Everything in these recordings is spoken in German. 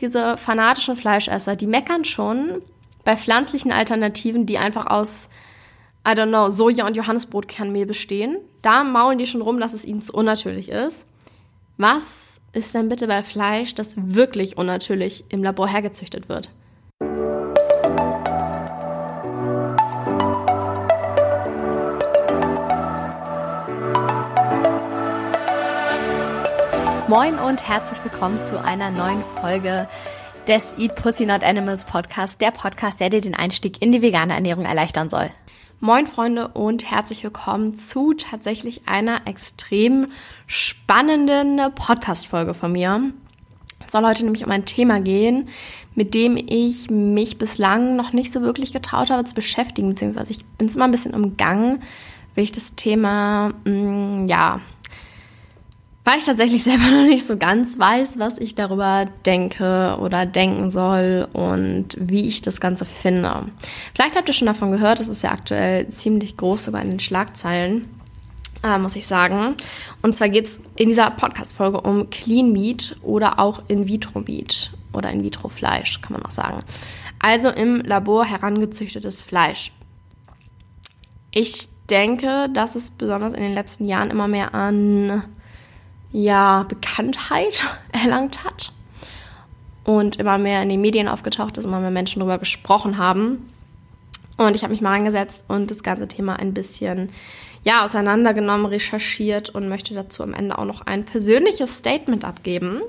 diese fanatischen Fleischesser, die meckern schon bei pflanzlichen Alternativen, die einfach aus, I don't know, Soja und Johannesbrotkernmehl bestehen. Da maulen die schon rum, dass es ihnen zu unnatürlich ist. Was ist denn bitte bei Fleisch, das wirklich unnatürlich im Labor hergezüchtet wird? Moin und herzlich willkommen zu einer neuen Folge des Eat Pussy Not Animals Podcast, der Podcast, der dir den Einstieg in die vegane Ernährung erleichtern soll. Moin Freunde und herzlich willkommen zu tatsächlich einer extrem spannenden Podcast-Folge von mir. Es soll heute nämlich um ein Thema gehen, mit dem ich mich bislang noch nicht so wirklich getraut habe zu beschäftigen, beziehungsweise ich bin es immer ein bisschen umgangen, weil ich das Thema, mh, mm, ja, weil ich tatsächlich selber noch nicht so ganz weiß, was ich darüber denke oder denken soll und wie ich das Ganze finde. Vielleicht habt ihr schon davon gehört, es ist ja aktuell ziemlich groß sogar in den Schlagzeilen, äh, muss ich sagen. Und zwar geht es in dieser Podcast-Folge um Clean Meat oder auch In-vitro-Meat oder In-vitro-Fleisch, kann man auch sagen. Also im Labor herangezüchtetes Fleisch. Ich denke, dass es besonders in den letzten Jahren immer mehr an ja, Bekanntheit erlangt hat und immer mehr in den Medien aufgetaucht ist, immer mehr Menschen darüber gesprochen haben. Und ich habe mich mal angesetzt und das ganze Thema ein bisschen ja, auseinandergenommen, recherchiert und möchte dazu am Ende auch noch ein persönliches Statement abgeben.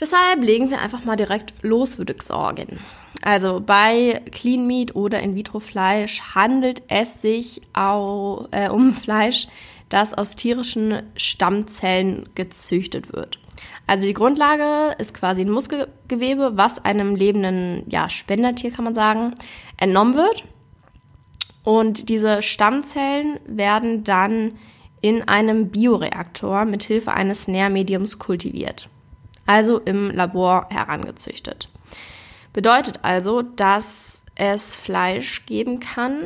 Deshalb legen wir einfach mal direkt los, würde ich sagen. Also bei Clean Meat oder In-vitro-Fleisch handelt es sich auch, äh, um Fleisch, das aus tierischen Stammzellen gezüchtet wird. Also die Grundlage ist quasi ein Muskelgewebe, was einem lebenden ja, Spendertier, kann man sagen, entnommen wird. Und diese Stammzellen werden dann in einem Bioreaktor mit Hilfe eines Nährmediums kultiviert, also im Labor herangezüchtet. Bedeutet also, dass es Fleisch geben kann,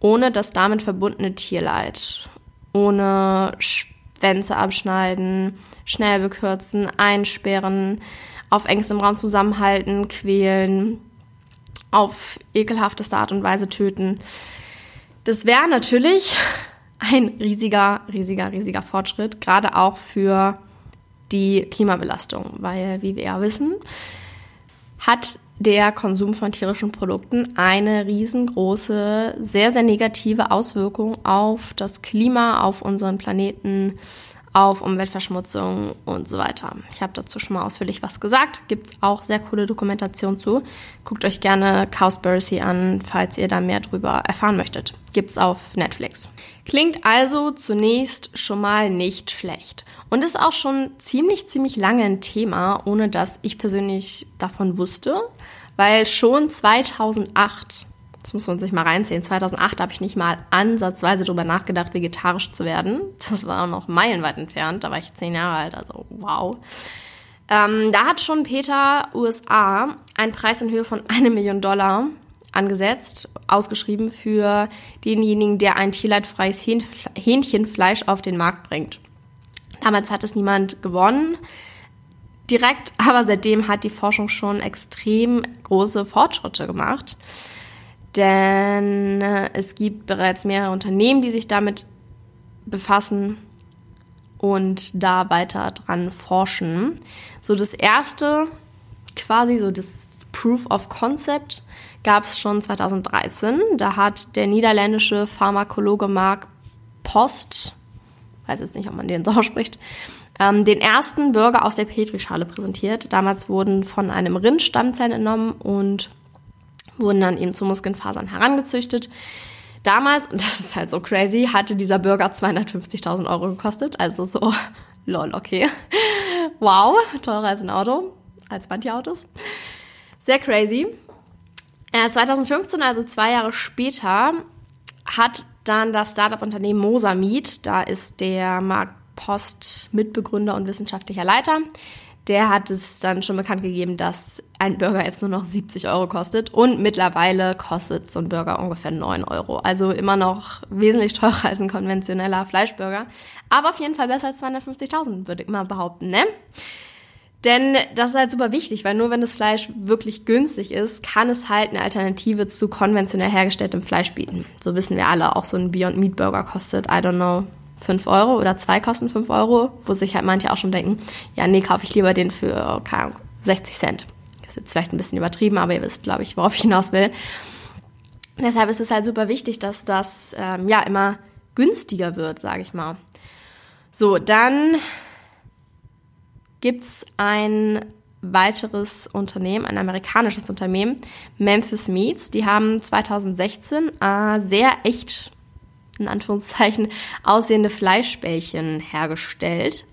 ohne das damit verbundene Tierleid ohne Schwänze abschneiden, schnell bekürzen, einsperren, auf engstem Raum zusammenhalten, quälen, auf ekelhafteste Art und Weise töten. Das wäre natürlich ein riesiger, riesiger, riesiger Fortschritt, gerade auch für die Klimabelastung, weil, wie wir ja wissen, hat der Konsum von tierischen Produkten eine riesengroße, sehr, sehr negative Auswirkung auf das Klima, auf unseren Planeten, auf Umweltverschmutzung und so weiter. Ich habe dazu schon mal ausführlich was gesagt. Gibt es auch sehr coole Dokumentation zu. Guckt euch gerne Cowspiracy an, falls ihr da mehr drüber erfahren möchtet. Gibt es auf Netflix. Klingt also zunächst schon mal nicht schlecht. Und ist auch schon ziemlich, ziemlich lange ein Thema, ohne dass ich persönlich davon wusste. Weil schon 2008 das muss man sich mal reinziehen. 2008 habe ich nicht mal ansatzweise darüber nachgedacht, vegetarisch zu werden. Das war noch meilenweit entfernt. Da war ich zehn Jahre alt, also wow. Ähm, da hat schon Peter USA einen Preis in Höhe von eine Million Dollar angesetzt, ausgeschrieben für denjenigen, der ein tierleidfreies Hähnchenfleisch auf den Markt bringt. Damals hat es niemand gewonnen direkt, aber seitdem hat die Forschung schon extrem große Fortschritte gemacht. Denn äh, es gibt bereits mehrere Unternehmen, die sich damit befassen und da weiter dran forschen. So das erste, quasi so das Proof of Concept, gab es schon 2013. Da hat der niederländische Pharmakologe Mark Post, weiß jetzt nicht, ob man den so ausspricht, ähm, den ersten Burger aus der Petrischale präsentiert. Damals wurden von einem Rind Stammzellen entnommen und wurden dann eben zu Muskelfasern herangezüchtet. Damals, und das ist halt so crazy, hatte dieser Burger 250.000 Euro gekostet. Also so, lol, okay. Wow, teurer als ein Auto, als manche Autos. Sehr crazy. Äh, 2015, also zwei Jahre später, hat dann das Startup-Unternehmen Mosamid, da ist der Mark Post Mitbegründer und wissenschaftlicher Leiter, der hat es dann schon bekannt gegeben, dass ein Burger jetzt nur noch 70 Euro kostet und mittlerweile kostet so ein Burger ungefähr 9 Euro. Also immer noch wesentlich teurer als ein konventioneller Fleischburger, aber auf jeden Fall besser als 250.000, würde ich mal behaupten, ne? Denn das ist halt super wichtig, weil nur wenn das Fleisch wirklich günstig ist, kann es halt eine Alternative zu konventionell hergestelltem Fleisch bieten. So wissen wir alle, auch so ein Beyond Meat Burger kostet, I don't know, 5 Euro oder zwei kosten 5 Euro, wo sich halt manche auch schon denken, ja, nee, kaufe ich lieber den für, keine Ahnung, 60 Cent. Das ist jetzt vielleicht ein bisschen übertrieben, aber ihr wisst, glaube ich, worauf ich hinaus will. Deshalb ist es halt super wichtig, dass das ähm, ja immer günstiger wird, sage ich mal. So, dann gibt es ein weiteres Unternehmen, ein amerikanisches Unternehmen, Memphis Meats. Die haben 2016 äh, sehr echt, in Anführungszeichen, aussehende Fleischbällchen hergestellt.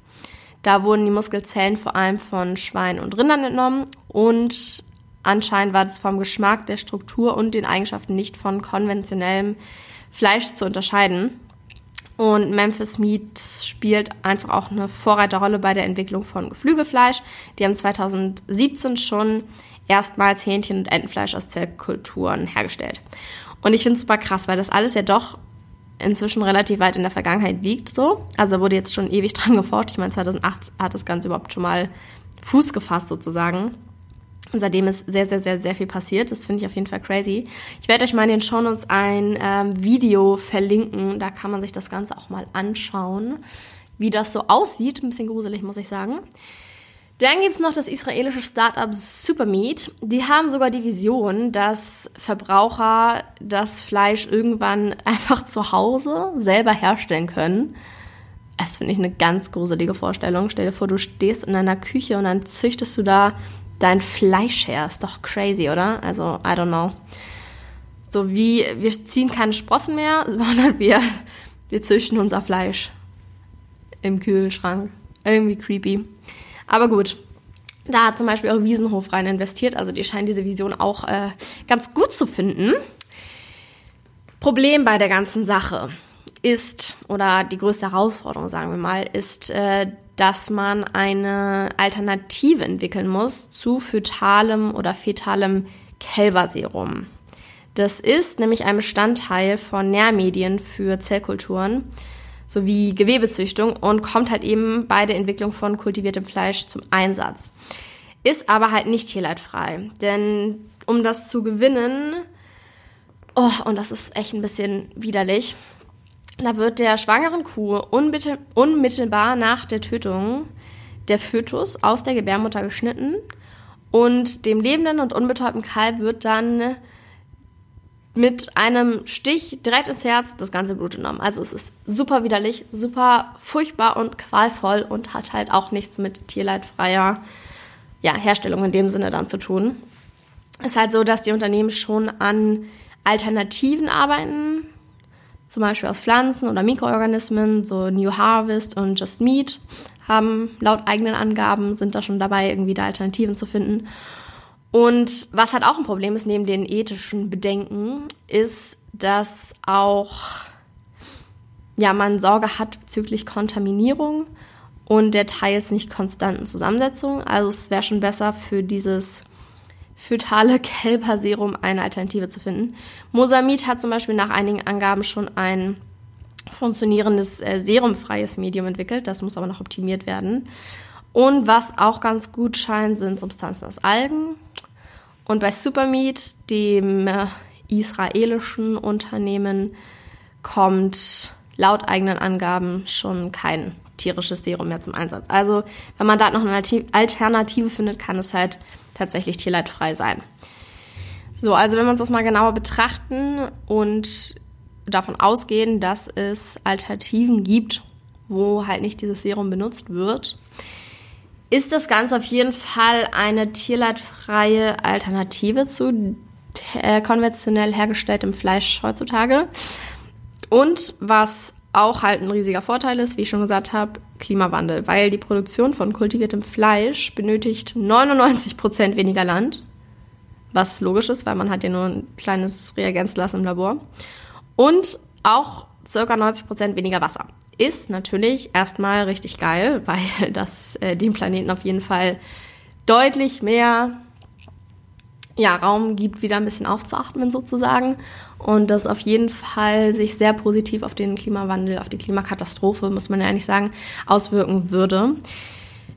Da wurden die Muskelzellen vor allem von Schweinen und Rindern entnommen und anscheinend war das vom Geschmack, der Struktur und den Eigenschaften nicht von konventionellem Fleisch zu unterscheiden. Und Memphis Meat spielt einfach auch eine Vorreiterrolle bei der Entwicklung von Geflügelfleisch. Die haben 2017 schon erstmals Hähnchen- und Entenfleisch aus Zellkulturen hergestellt. Und ich finde es super krass, weil das alles ja doch inzwischen relativ weit in der Vergangenheit liegt so. Also wurde jetzt schon ewig dran geforscht. Ich meine, 2008 hat das Ganze überhaupt schon mal Fuß gefasst sozusagen. Und seitdem ist sehr, sehr, sehr, sehr viel passiert. Das finde ich auf jeden Fall crazy. Ich werde euch mal in den Shownotes ein ähm, Video verlinken. Da kann man sich das Ganze auch mal anschauen, wie das so aussieht. Ein bisschen gruselig, muss ich sagen. Dann gibt es noch das israelische Startup Supermeat. Die haben sogar die Vision, dass Verbraucher das Fleisch irgendwann einfach zu Hause selber herstellen können. Das finde ich eine ganz gruselige Vorstellung. Stell dir vor, du stehst in einer Küche und dann züchtest du da dein Fleisch her. Ist doch crazy, oder? Also, I don't know. So wie, wir ziehen keine Sprossen mehr, sondern wir, wir züchten unser Fleisch im Kühlschrank. Irgendwie creepy. Aber gut. Da hat zum Beispiel auch Wiesenhof rein investiert. Also die scheinen diese Vision auch äh, ganz gut zu finden. Problem bei der ganzen Sache ist, oder die größte Herausforderung, sagen wir mal, ist äh, dass man eine Alternative entwickeln muss zu fötalem oder fetalem Kälberserum. Das ist nämlich ein Bestandteil von Nährmedien für Zellkulturen sowie Gewebezüchtung und kommt halt eben bei der Entwicklung von kultiviertem Fleisch zum Einsatz. Ist aber halt nicht tierleidfrei, denn um das zu gewinnen, oh, und das ist echt ein bisschen widerlich, da wird der schwangeren Kuh unmittelbar nach der Tötung der Fötus aus der Gebärmutter geschnitten und dem lebenden und unbetäubten Kalb wird dann mit einem Stich direkt ins Herz das ganze Blut genommen. Also es ist super widerlich, super furchtbar und qualvoll und hat halt auch nichts mit tierleidfreier ja, Herstellung in dem Sinne dann zu tun. Es ist halt so, dass die Unternehmen schon an Alternativen arbeiten, zum Beispiel aus Pflanzen oder Mikroorganismen, so New Harvest und Just Meat haben laut eigenen Angaben, sind da schon dabei, irgendwie da Alternativen zu finden. Und was halt auch ein Problem ist, neben den ethischen Bedenken, ist, dass auch ja, man Sorge hat bezüglich Kontaminierung und der teils nicht konstanten Zusammensetzung. Also es wäre schon besser für dieses fötale Kälberserum eine Alternative zu finden. Mosamid hat zum Beispiel nach einigen Angaben schon ein funktionierendes äh, serumfreies Medium entwickelt. Das muss aber noch optimiert werden. Und was auch ganz gut scheint, sind Substanzen aus Algen. Und bei Supermeat, dem äh, israelischen Unternehmen, kommt laut eigenen Angaben schon kein tierisches Serum mehr zum Einsatz. Also, wenn man da noch eine Alternative findet, kann es halt tatsächlich tierleidfrei sein. So, also wenn wir uns das mal genauer betrachten und davon ausgehen, dass es Alternativen gibt, wo halt nicht dieses Serum benutzt wird, ist das Ganze auf jeden Fall eine tierleidfreie Alternative zu äh, konventionell hergestelltem Fleisch heutzutage. Und was auch halt ein riesiger Vorteil ist, wie ich schon gesagt habe, Klimawandel, weil die Produktion von kultiviertem Fleisch benötigt 99 Prozent weniger Land, was logisch ist, weil man hat ja nur ein kleines Reagenzglas im Labor und auch ca. 90 Prozent weniger Wasser. Ist natürlich erstmal richtig geil, weil das äh, dem Planeten auf jeden Fall deutlich mehr ja, Raum gibt, wieder ein bisschen aufzuatmen sozusagen. Und das auf jeden Fall sich sehr positiv auf den Klimawandel, auf die Klimakatastrophe, muss man ja eigentlich sagen, auswirken würde.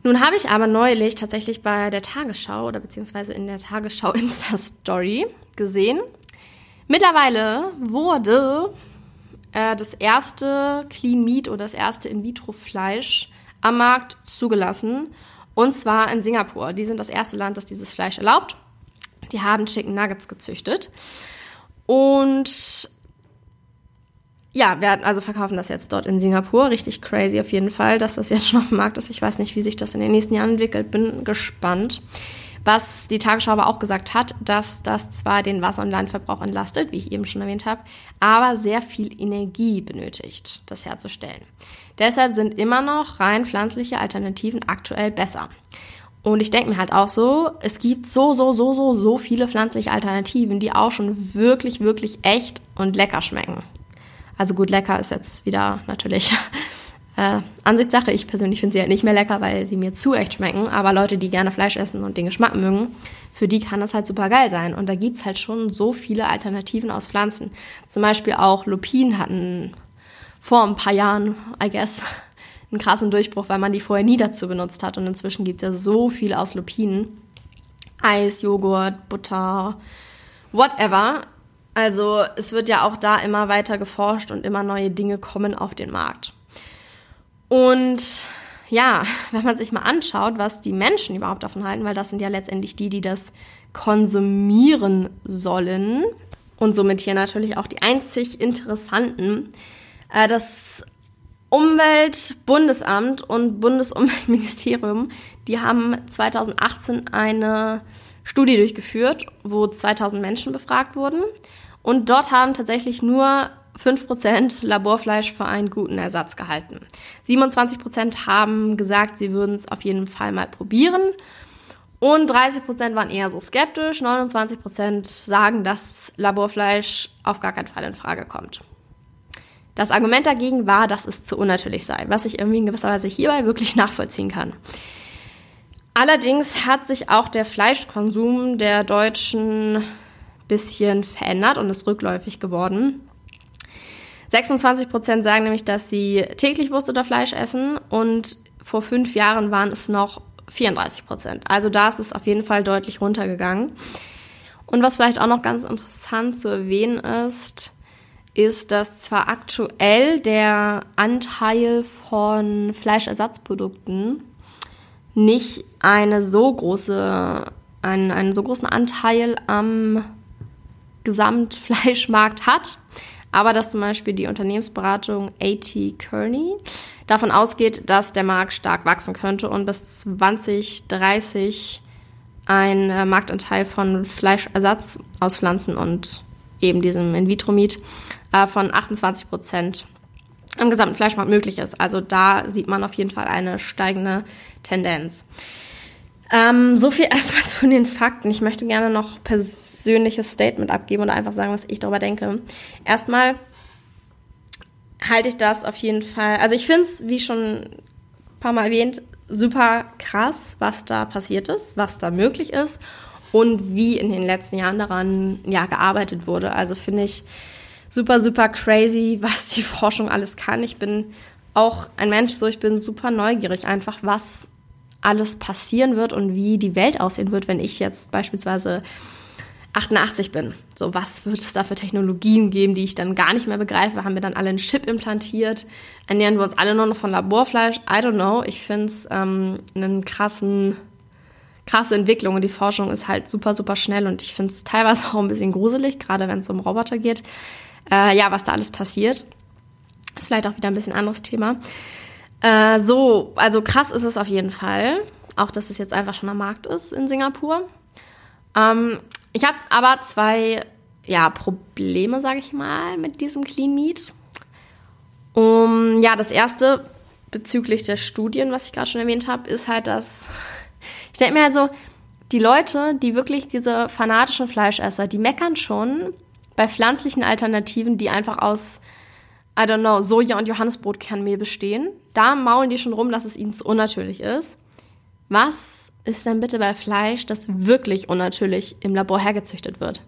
Nun habe ich aber neulich tatsächlich bei der Tagesschau oder beziehungsweise in der Tagesschau Insta-Story gesehen. Mittlerweile wurde äh, das erste Clean Meat oder das erste In-vitro-Fleisch am Markt zugelassen. Und zwar in Singapur. Die sind das erste Land, das dieses Fleisch erlaubt. Die haben Chicken Nuggets gezüchtet. Und ja, wir also verkaufen das jetzt dort in Singapur. Richtig crazy auf jeden Fall, dass das jetzt schon auf dem Markt ist. Ich weiß nicht, wie sich das in den nächsten Jahren entwickelt. Bin gespannt. Was die Tagesschau aber auch gesagt hat, dass das zwar den Wasser- und Landverbrauch entlastet, wie ich eben schon erwähnt habe, aber sehr viel Energie benötigt, das herzustellen. Deshalb sind immer noch rein pflanzliche Alternativen aktuell besser. Und ich denke mir halt auch so, es gibt so, so, so, so, so viele pflanzliche Alternativen, die auch schon wirklich, wirklich echt und lecker schmecken. Also gut, lecker ist jetzt wieder natürlich äh, Ansichtssache. Ich persönlich finde sie halt nicht mehr lecker, weil sie mir zu echt schmecken. Aber Leute, die gerne Fleisch essen und den Geschmack mögen, für die kann das halt super geil sein. Und da gibt es halt schon so viele Alternativen aus Pflanzen. Zum Beispiel auch Lupin hatten vor ein paar Jahren, I guess, einen krassen Durchbruch, weil man die vorher nie dazu benutzt hat. Und inzwischen gibt es ja so viel aus Lupinen. Eis, Joghurt, Butter, whatever. Also es wird ja auch da immer weiter geforscht und immer neue Dinge kommen auf den Markt. Und ja, wenn man sich mal anschaut, was die Menschen überhaupt davon halten, weil das sind ja letztendlich die, die das konsumieren sollen und somit hier natürlich auch die einzig interessanten, äh, das Umweltbundesamt und Bundesumweltministerium, die haben 2018 eine Studie durchgeführt, wo 2000 Menschen befragt wurden. Und dort haben tatsächlich nur 5% Laborfleisch für einen guten Ersatz gehalten. 27% haben gesagt, sie würden es auf jeden Fall mal probieren. Und 30% waren eher so skeptisch. 29% sagen, dass Laborfleisch auf gar keinen Fall in Frage kommt. Das Argument dagegen war, dass es zu unnatürlich sei, was ich irgendwie in gewisser Weise hierbei wirklich nachvollziehen kann. Allerdings hat sich auch der Fleischkonsum der Deutschen bisschen verändert und ist rückläufig geworden. 26 Prozent sagen nämlich, dass sie täglich Wurst oder Fleisch essen und vor fünf Jahren waren es noch 34 Prozent. Also da ist es auf jeden Fall deutlich runtergegangen. Und was vielleicht auch noch ganz interessant zu erwähnen ist, ist, dass zwar aktuell der Anteil von Fleischersatzprodukten nicht eine so große, einen, einen so großen Anteil am Gesamtfleischmarkt hat, aber dass zum Beispiel die Unternehmensberatung AT Kearney davon ausgeht, dass der Markt stark wachsen könnte und bis 2030 ein äh, Marktanteil von Fleischersatz aus Pflanzen und eben diesem In-vitro-Meat äh, von 28 Prozent im gesamten Fleischmarkt möglich ist. Also da sieht man auf jeden Fall eine steigende Tendenz. Ähm, so viel erstmal zu den Fakten. Ich möchte gerne noch persönliches Statement abgeben oder einfach sagen, was ich darüber denke. Erstmal halte ich das auf jeden Fall. Also ich finde es, wie schon ein paar Mal erwähnt, super krass, was da passiert ist, was da möglich ist und wie in den letzten Jahren daran ja gearbeitet wurde. Also finde ich super, super crazy, was die Forschung alles kann. Ich bin auch ein Mensch, so ich bin super neugierig, einfach was alles passieren wird und wie die Welt aussehen wird, wenn ich jetzt beispielsweise 88 bin. So, was wird es da für Technologien geben, die ich dann gar nicht mehr begreife? Haben wir dann alle einen Chip implantiert? Ernähren wir uns alle nur noch von Laborfleisch? I don't know. Ich finde es ähm, einen krassen, krasse Entwicklung und die Forschung ist halt super, super schnell und ich finde es teilweise auch ein bisschen gruselig, gerade wenn es um Roboter geht. Äh, ja, was da alles passiert. Ist vielleicht auch wieder ein bisschen anderes Thema. Äh, so, also krass ist es auf jeden Fall. Auch, dass es jetzt einfach schon am Markt ist in Singapur. Ähm, ich habe aber zwei ja, Probleme, sage ich mal, mit diesem Clean Meat. Um, ja, das erste bezüglich der Studien, was ich gerade schon erwähnt habe, ist halt, dass ich denke mir halt so, die Leute, die wirklich diese fanatischen Fleischesser, die meckern schon bei pflanzlichen Alternativen, die einfach aus I don't know, Soja- und Johannesbrotkernmehl bestehen. Da maulen die schon rum, dass es ihnen zu unnatürlich ist. Was ist denn bitte bei Fleisch, das wirklich unnatürlich im Labor hergezüchtet wird?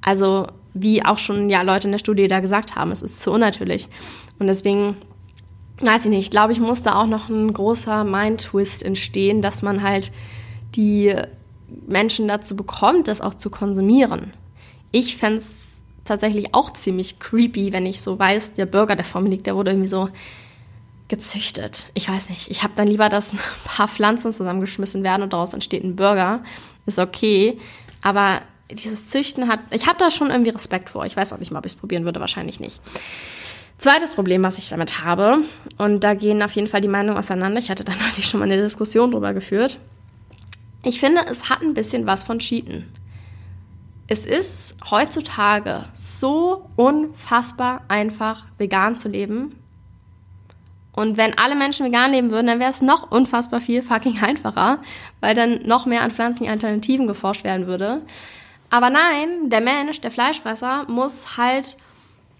Also, wie auch schon ja Leute in der Studie da gesagt haben, es ist zu unnatürlich. Und deswegen weiß ich nicht, glaube ich, muss da auch noch ein großer Mind-Twist entstehen, dass man halt die Menschen dazu bekommt, das auch zu konsumieren. Ich fände es tatsächlich auch ziemlich creepy, wenn ich so weiß, der Burger, der vor mir liegt, der wurde irgendwie so gezüchtet. Ich weiß nicht. Ich habe dann lieber, dass ein paar Pflanzen zusammengeschmissen werden und daraus entsteht ein Burger. Ist okay. Aber dieses Züchten hat, ich habe da schon irgendwie Respekt vor. Ich weiß auch nicht mal, ob ich es probieren würde, wahrscheinlich nicht. Zweites Problem, was ich damit habe, und da gehen auf jeden Fall die Meinungen auseinander. Ich hatte da neulich schon mal eine Diskussion drüber geführt. Ich finde, es hat ein bisschen was von Cheaten. Es ist heutzutage so unfassbar einfach, vegan zu leben. Und wenn alle Menschen vegan leben würden, dann wäre es noch unfassbar viel fucking einfacher, weil dann noch mehr an pflanzlichen Alternativen geforscht werden würde. Aber nein, der Mensch, der Fleischfresser, muss halt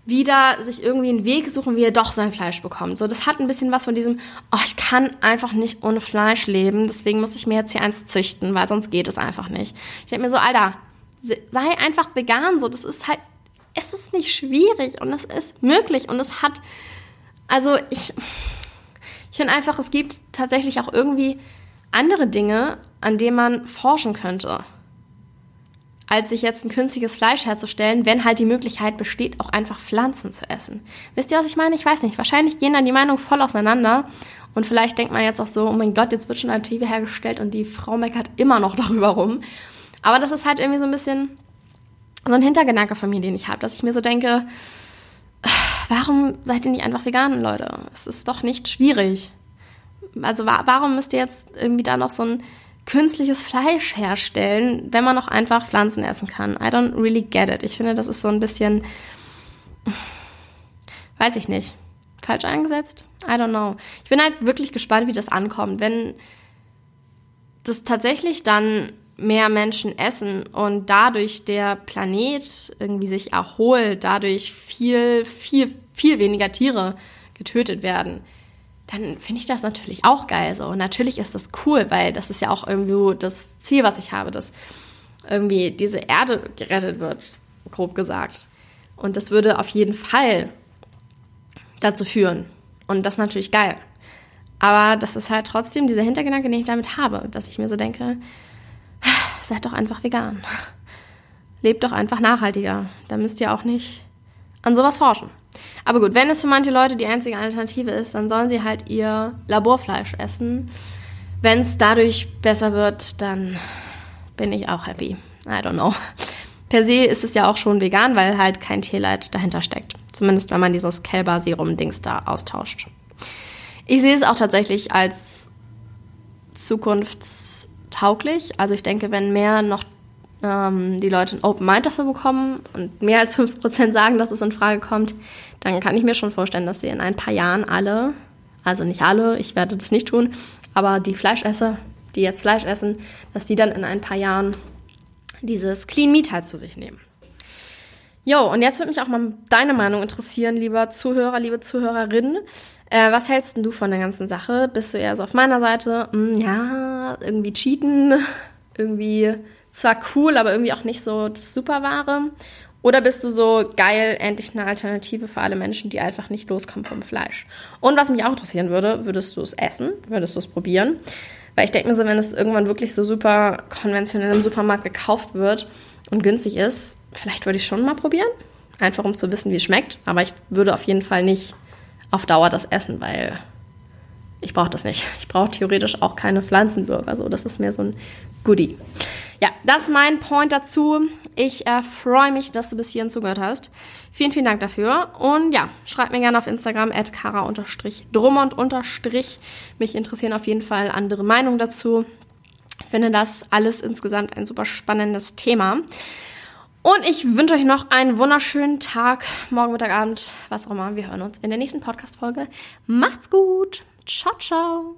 wieder sich irgendwie einen Weg suchen, wie er doch sein Fleisch bekommt. So, das hat ein bisschen was von diesem, oh, ich kann einfach nicht ohne Fleisch leben, deswegen muss ich mir jetzt hier eins züchten, weil sonst geht es einfach nicht. Ich denke mir so, Alter, sei einfach vegan, so, das ist halt, es ist nicht schwierig und es ist möglich und es hat, also ich, ich finde einfach, es gibt tatsächlich auch irgendwie andere Dinge, an denen man forschen könnte als sich jetzt ein künstliches Fleisch herzustellen, wenn halt die Möglichkeit besteht, auch einfach Pflanzen zu essen. Wisst ihr, was ich meine? Ich weiß nicht. Wahrscheinlich gehen dann die Meinungen voll auseinander. Und vielleicht denkt man jetzt auch so, oh mein Gott, jetzt wird schon eine TV hergestellt und die Frau meckert immer noch darüber rum. Aber das ist halt irgendwie so ein bisschen so ein Hintergedanke von mir, den ich habe, dass ich mir so denke, warum seid ihr nicht einfach vegan, Leute? Es ist doch nicht schwierig. Also warum müsst ihr jetzt irgendwie da noch so ein künstliches Fleisch herstellen, wenn man noch einfach Pflanzen essen kann. I don't really get it. Ich finde, das ist so ein bisschen, weiß ich nicht, falsch eingesetzt. I don't know. Ich bin halt wirklich gespannt, wie das ankommt. Wenn das tatsächlich dann mehr Menschen essen und dadurch der Planet irgendwie sich erholt, dadurch viel, viel, viel weniger Tiere getötet werden, dann finde ich das natürlich auch geil. So, natürlich ist das cool, weil das ist ja auch irgendwie das Ziel, was ich habe, dass irgendwie diese Erde gerettet wird, grob gesagt. Und das würde auf jeden Fall dazu führen. Und das ist natürlich geil. Aber das ist halt trotzdem dieser Hintergedanke, den ich damit habe, dass ich mir so denke, seid doch einfach vegan. Lebt doch einfach nachhaltiger. Da müsst ihr auch nicht an sowas forschen. Aber gut, wenn es für manche Leute die einzige Alternative ist, dann sollen sie halt ihr Laborfleisch essen. Wenn es dadurch besser wird, dann bin ich auch happy. I don't know. Per se ist es ja auch schon vegan, weil halt kein Tierleid dahinter steckt. Zumindest wenn man dieses Kälber-Serum-Dings da austauscht. Ich sehe es auch tatsächlich als zukunftstauglich. Also ich denke, wenn mehr noch ähm, die Leute ein Open Mind dafür bekommen und mehr als 5% sagen, dass es in Frage kommt, dann kann ich mir schon vorstellen, dass sie in ein paar Jahren alle, also nicht alle, ich werde das nicht tun, aber die Fleischesser, die jetzt Fleisch essen, dass die dann in ein paar Jahren dieses Clean Meat halt zu sich nehmen. Jo, und jetzt würde mich auch mal deine Meinung interessieren, lieber Zuhörer, liebe Zuhörerin. Äh, was hältst denn du von der ganzen Sache? Bist du eher so auf meiner Seite? Hm, ja, irgendwie cheaten, irgendwie zwar cool, aber irgendwie auch nicht so das Superwahre? Oder bist du so geil, endlich eine Alternative für alle Menschen, die einfach nicht loskommen vom Fleisch? Und was mich auch interessieren würde, würdest du es essen? Würdest du es probieren? Weil ich denke mir so, wenn es irgendwann wirklich so super konventionell im Supermarkt gekauft wird und günstig ist, vielleicht würde ich schon mal probieren. Einfach um zu wissen, wie es schmeckt. Aber ich würde auf jeden Fall nicht auf Dauer das essen, weil ich brauche das nicht. Ich brauche theoretisch auch keine Pflanzenburger. So, das ist mehr so ein Goodie. Ja, das ist mein Point dazu. Ich äh, freue mich, dass du bis hierhin zugehört hast. Vielen, vielen Dank dafür. Und ja, schreib mir gerne auf Instagram at kara-drummond- Mich interessieren auf jeden Fall andere Meinungen dazu. Ich finde das alles insgesamt ein super spannendes Thema. Und ich wünsche euch noch einen wunderschönen Tag, morgen, Mittag, Abend, was auch immer. Wir hören uns in der nächsten Podcast-Folge. Macht's gut. Ciao, ciao.